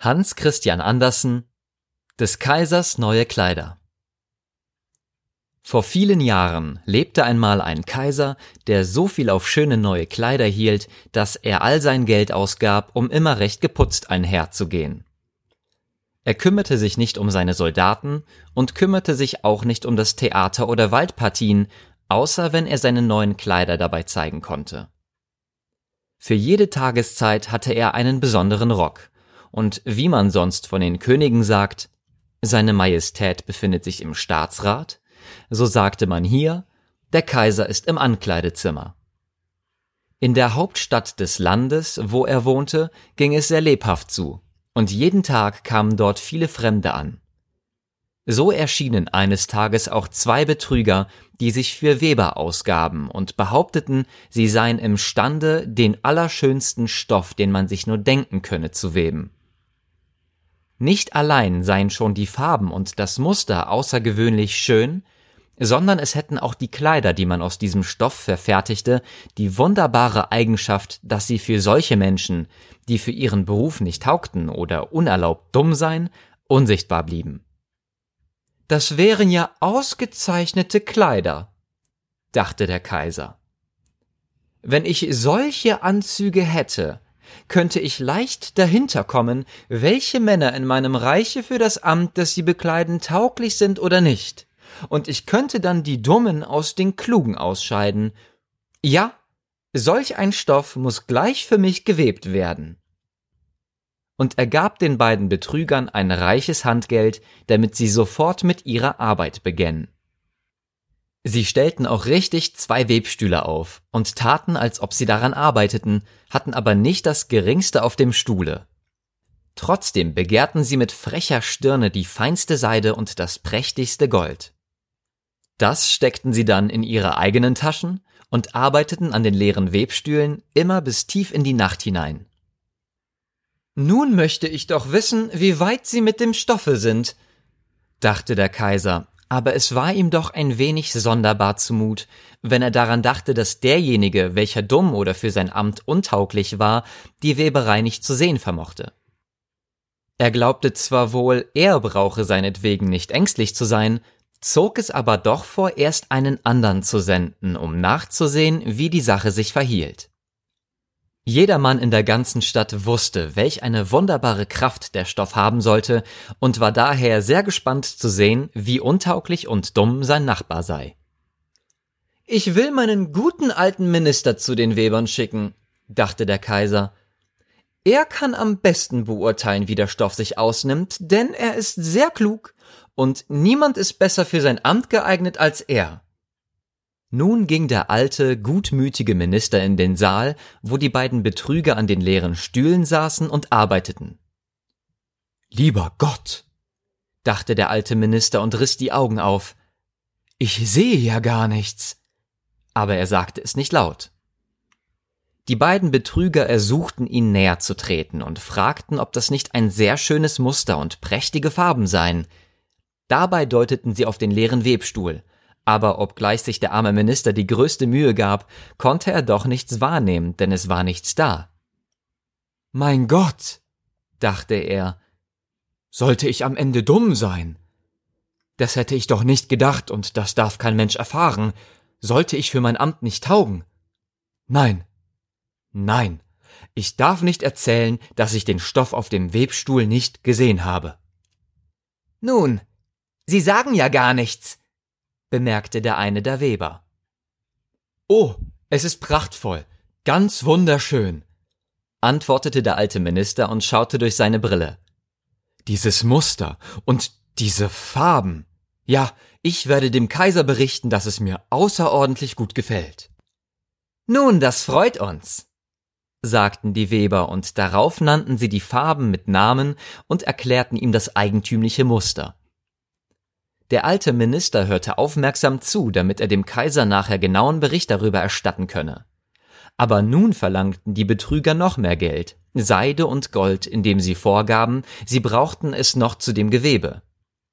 Hans Christian Andersen Des Kaisers neue Kleider Vor vielen Jahren lebte einmal ein Kaiser, der so viel auf schöne neue Kleider hielt, dass er all sein Geld ausgab, um immer recht geputzt einherzugehen. Er kümmerte sich nicht um seine Soldaten und kümmerte sich auch nicht um das Theater oder Waldpartien, außer wenn er seine neuen Kleider dabei zeigen konnte. Für jede Tageszeit hatte er einen besonderen Rock, und wie man sonst von den Königen sagt, seine Majestät befindet sich im Staatsrat, so sagte man hier, der Kaiser ist im Ankleidezimmer. In der Hauptstadt des Landes, wo er wohnte, ging es sehr lebhaft zu, und jeden Tag kamen dort viele Fremde an. So erschienen eines Tages auch zwei Betrüger, die sich für Weber ausgaben und behaupteten, sie seien imstande, den allerschönsten Stoff, den man sich nur denken könne, zu weben. Nicht allein seien schon die Farben und das Muster außergewöhnlich schön, sondern es hätten auch die Kleider, die man aus diesem Stoff verfertigte, die wunderbare Eigenschaft, dass sie für solche Menschen, die für ihren Beruf nicht taugten oder unerlaubt dumm seien, unsichtbar blieben. Das wären ja ausgezeichnete Kleider, dachte der Kaiser. Wenn ich solche Anzüge hätte, könnte ich leicht dahinter kommen, welche Männer in meinem Reiche für das Amt, das sie bekleiden, tauglich sind oder nicht. Und ich könnte dann die Dummen aus den Klugen ausscheiden. Ja, solch ein Stoff muss gleich für mich gewebt werden. Und er gab den beiden Betrügern ein reiches Handgeld, damit sie sofort mit ihrer Arbeit begännen. Sie stellten auch richtig zwei Webstühle auf und taten, als ob sie daran arbeiteten, hatten aber nicht das geringste auf dem Stuhle. Trotzdem begehrten sie mit frecher Stirne die feinste Seide und das prächtigste Gold. Das steckten sie dann in ihre eigenen Taschen und arbeiteten an den leeren Webstühlen immer bis tief in die Nacht hinein. Nun möchte ich doch wissen, wie weit sie mit dem Stoffe sind, dachte der Kaiser, aber es war ihm doch ein wenig sonderbar zumut, wenn er daran dachte, dass derjenige, welcher dumm oder für sein Amt untauglich war, die Weberei nicht zu sehen vermochte. Er glaubte zwar wohl, er brauche seinetwegen nicht ängstlich zu sein, zog es aber doch vor, erst einen andern zu senden, um nachzusehen, wie die Sache sich verhielt. Jedermann in der ganzen Stadt wusste, welch eine wunderbare Kraft der Stoff haben sollte und war daher sehr gespannt zu sehen, wie untauglich und dumm sein Nachbar sei. Ich will meinen guten alten Minister zu den Webern schicken, dachte der Kaiser. Er kann am besten beurteilen, wie der Stoff sich ausnimmt, denn er ist sehr klug und niemand ist besser für sein Amt geeignet als er. Nun ging der alte, gutmütige Minister in den Saal, wo die beiden Betrüger an den leeren Stühlen saßen und arbeiteten. Lieber Gott, dachte der alte Minister und riss die Augen auf. Ich sehe ja gar nichts. Aber er sagte es nicht laut. Die beiden Betrüger ersuchten ihn näher zu treten und fragten, ob das nicht ein sehr schönes Muster und prächtige Farben seien. Dabei deuteten sie auf den leeren Webstuhl, aber obgleich sich der arme Minister die größte Mühe gab, konnte er doch nichts wahrnehmen, denn es war nichts da. Mein Gott, dachte er, sollte ich am Ende dumm sein? Das hätte ich doch nicht gedacht, und das darf kein Mensch erfahren. Sollte ich für mein Amt nicht taugen? Nein, nein, ich darf nicht erzählen, dass ich den Stoff auf dem Webstuhl nicht gesehen habe. Nun, Sie sagen ja gar nichts, bemerkte der eine der Weber. Oh, es ist prachtvoll, ganz wunderschön, antwortete der alte Minister und schaute durch seine Brille. Dieses Muster und diese Farben. Ja, ich werde dem Kaiser berichten, dass es mir außerordentlich gut gefällt. Nun, das freut uns, sagten die Weber, und darauf nannten sie die Farben mit Namen und erklärten ihm das eigentümliche Muster. Der alte Minister hörte aufmerksam zu, damit er dem Kaiser nachher genauen Bericht darüber erstatten könne. Aber nun verlangten die Betrüger noch mehr Geld, Seide und Gold, indem sie vorgaben, sie brauchten es noch zu dem Gewebe.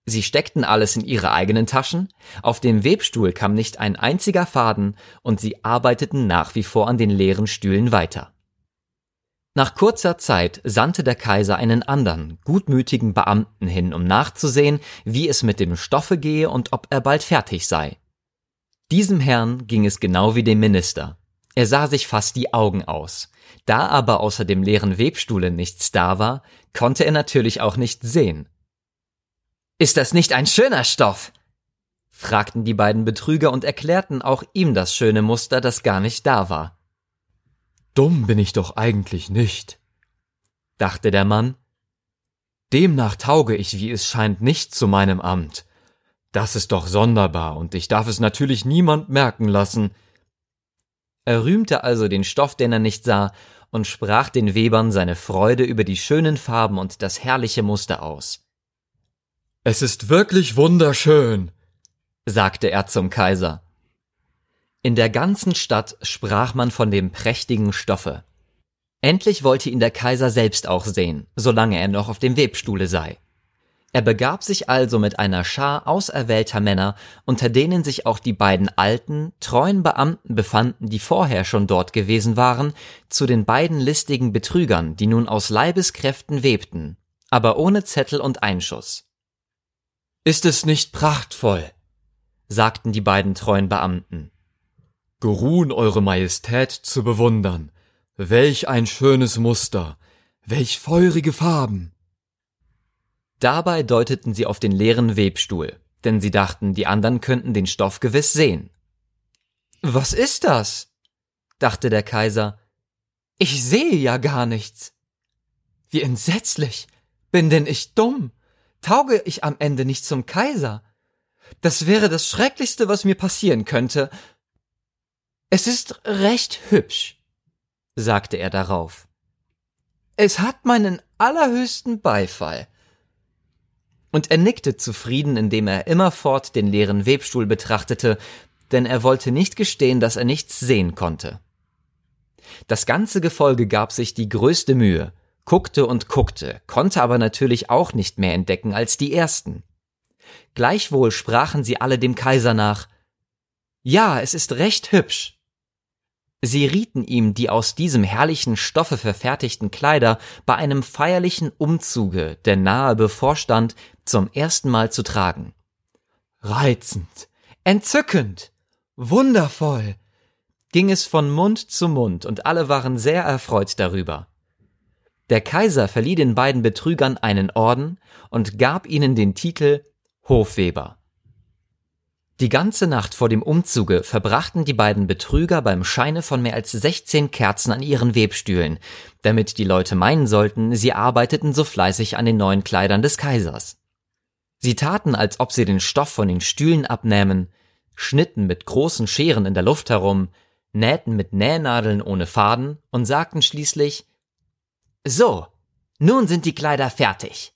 Sie steckten alles in ihre eigenen Taschen, auf dem Webstuhl kam nicht ein einziger Faden, und sie arbeiteten nach wie vor an den leeren Stühlen weiter. Nach kurzer Zeit sandte der Kaiser einen anderen, gutmütigen Beamten hin, um nachzusehen, wie es mit dem Stoffe gehe und ob er bald fertig sei. Diesem Herrn ging es genau wie dem Minister. Er sah sich fast die Augen aus. Da aber außer dem leeren Webstuhle nichts da war, konnte er natürlich auch nicht sehen. Ist das nicht ein schöner Stoff? fragten die beiden Betrüger und erklärten auch ihm das schöne Muster, das gar nicht da war. Dumm bin ich doch eigentlich nicht, dachte der Mann. Demnach tauge ich, wie es scheint, nicht zu meinem Amt. Das ist doch sonderbar, und ich darf es natürlich niemand merken lassen. Er rühmte also den Stoff, den er nicht sah, und sprach den Webern seine Freude über die schönen Farben und das herrliche Muster aus. Es ist wirklich wunderschön, sagte er zum Kaiser. In der ganzen Stadt sprach man von dem prächtigen Stoffe. Endlich wollte ihn der Kaiser selbst auch sehen, solange er noch auf dem Webstuhle sei. Er begab sich also mit einer Schar auserwählter Männer, unter denen sich auch die beiden alten, treuen Beamten befanden, die vorher schon dort gewesen waren, zu den beiden listigen Betrügern, die nun aus Leibeskräften webten, aber ohne Zettel und Einschuss. Ist es nicht prachtvoll? sagten die beiden treuen Beamten geruhen Eure Majestät zu bewundern. Welch ein schönes Muster, welch feurige Farben. Dabei deuteten sie auf den leeren Webstuhl, denn sie dachten, die anderen könnten den Stoff gewiss sehen. Was ist das? dachte der Kaiser. Ich sehe ja gar nichts. Wie entsetzlich. Bin denn ich dumm? Tauge ich am Ende nicht zum Kaiser? Das wäre das Schrecklichste, was mir passieren könnte, es ist recht hübsch, sagte er darauf. Es hat meinen allerhöchsten Beifall. Und er nickte zufrieden, indem er immerfort den leeren Webstuhl betrachtete, denn er wollte nicht gestehen, dass er nichts sehen konnte. Das ganze Gefolge gab sich die größte Mühe, guckte und guckte, konnte aber natürlich auch nicht mehr entdecken als die ersten. Gleichwohl sprachen sie alle dem Kaiser nach Ja, es ist recht hübsch. Sie rieten ihm die aus diesem herrlichen Stoffe verfertigten Kleider bei einem feierlichen Umzuge, der nahe bevorstand, zum ersten Mal zu tragen. Reizend, entzückend, wundervoll, ging es von Mund zu Mund, und alle waren sehr erfreut darüber. Der Kaiser verlieh den beiden Betrügern einen Orden und gab ihnen den Titel Hofweber. Die ganze Nacht vor dem Umzuge verbrachten die beiden Betrüger beim Scheine von mehr als 16 Kerzen an ihren Webstühlen, damit die Leute meinen sollten, sie arbeiteten so fleißig an den neuen Kleidern des Kaisers. Sie taten, als ob sie den Stoff von den Stühlen abnähmen, schnitten mit großen Scheren in der Luft herum, nähten mit Nähnadeln ohne Faden und sagten schließlich So, nun sind die Kleider fertig.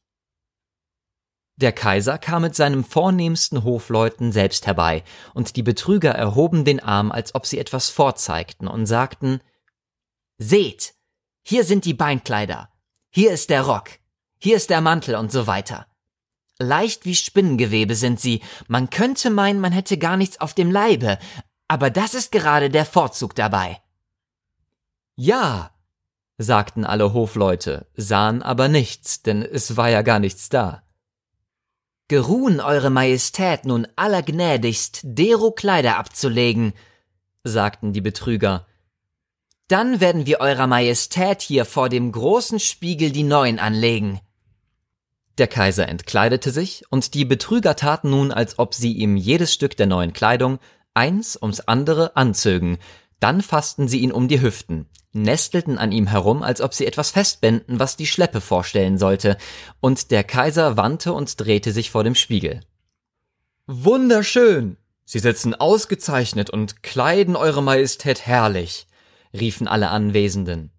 Der Kaiser kam mit seinem vornehmsten Hofleuten selbst herbei, und die Betrüger erhoben den Arm, als ob sie etwas vorzeigten, und sagten Seht, hier sind die Beinkleider, hier ist der Rock, hier ist der Mantel und so weiter. Leicht wie Spinnengewebe sind sie, man könnte meinen, man hätte gar nichts auf dem Leibe, aber das ist gerade der Vorzug dabei. Ja, sagten alle Hofleute, sahen aber nichts, denn es war ja gar nichts da. Geruhen Eure Majestät nun allergnädigst, dero Kleider abzulegen, sagten die Betrüger. Dann werden wir Eurer Majestät hier vor dem großen Spiegel die neuen anlegen. Der Kaiser entkleidete sich, und die Betrüger taten nun, als ob sie ihm jedes Stück der neuen Kleidung, eins ums andere, anzögen, dann fassten sie ihn um die Hüften, nestelten an ihm herum, als ob sie etwas festbänden, was die Schleppe vorstellen sollte, und der Kaiser wandte und drehte sich vor dem Spiegel. Wunderschön! Sie sitzen ausgezeichnet und kleiden Eure Majestät herrlich, riefen alle Anwesenden.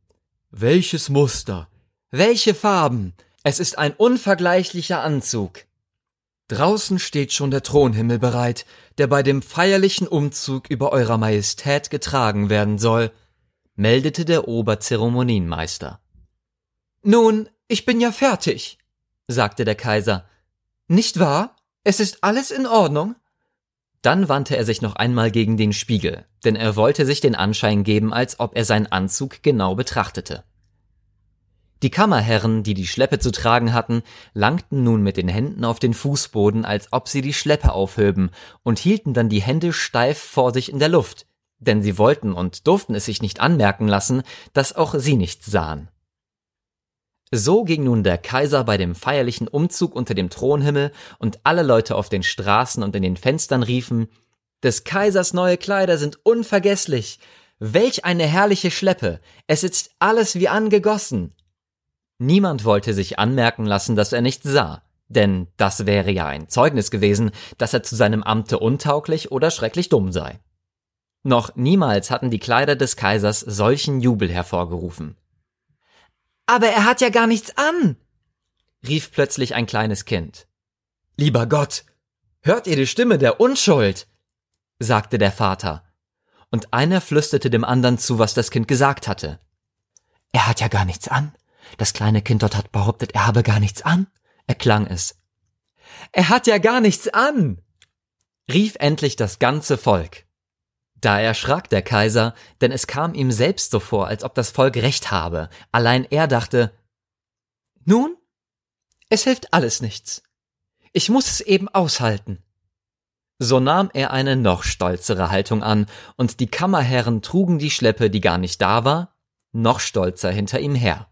Welches Muster! Welche Farben! Es ist ein unvergleichlicher Anzug. Draußen steht schon der Thronhimmel bereit, der bei dem feierlichen Umzug über Eurer Majestät getragen werden soll, meldete der Oberzeremonienmeister. Nun, ich bin ja fertig, sagte der Kaiser. Nicht wahr? Es ist alles in Ordnung? Dann wandte er sich noch einmal gegen den Spiegel, denn er wollte sich den Anschein geben, als ob er seinen Anzug genau betrachtete. Die Kammerherren, die die Schleppe zu tragen hatten, langten nun mit den Händen auf den Fußboden, als ob sie die Schleppe aufhöben, und hielten dann die Hände steif vor sich in der Luft, denn sie wollten und durften es sich nicht anmerken lassen, dass auch sie nichts sahen. So ging nun der Kaiser bei dem feierlichen Umzug unter dem Thronhimmel, und alle Leute auf den Straßen und in den Fenstern riefen Des Kaisers neue Kleider sind unvergesslich. Welch eine herrliche Schleppe. Es sitzt alles wie angegossen. Niemand wollte sich anmerken lassen, dass er nichts sah, denn das wäre ja ein Zeugnis gewesen, dass er zu seinem Amte untauglich oder schrecklich dumm sei. Noch niemals hatten die Kleider des Kaisers solchen Jubel hervorgerufen. Aber er hat ja gar nichts an, rief plötzlich ein kleines Kind. Lieber Gott, hört ihr die Stimme der Unschuld? sagte der Vater. Und einer flüsterte dem anderen zu, was das Kind gesagt hatte. Er hat ja gar nichts an, das kleine Kind dort hat behauptet, er habe gar nichts an, erklang es. Er hat ja gar nichts an, rief endlich das ganze Volk. Da erschrak der Kaiser, denn es kam ihm selbst so vor, als ob das Volk recht habe, allein er dachte Nun, es hilft alles nichts. Ich muss es eben aushalten. So nahm er eine noch stolzere Haltung an, und die Kammerherren trugen die Schleppe, die gar nicht da war, noch stolzer hinter ihm her.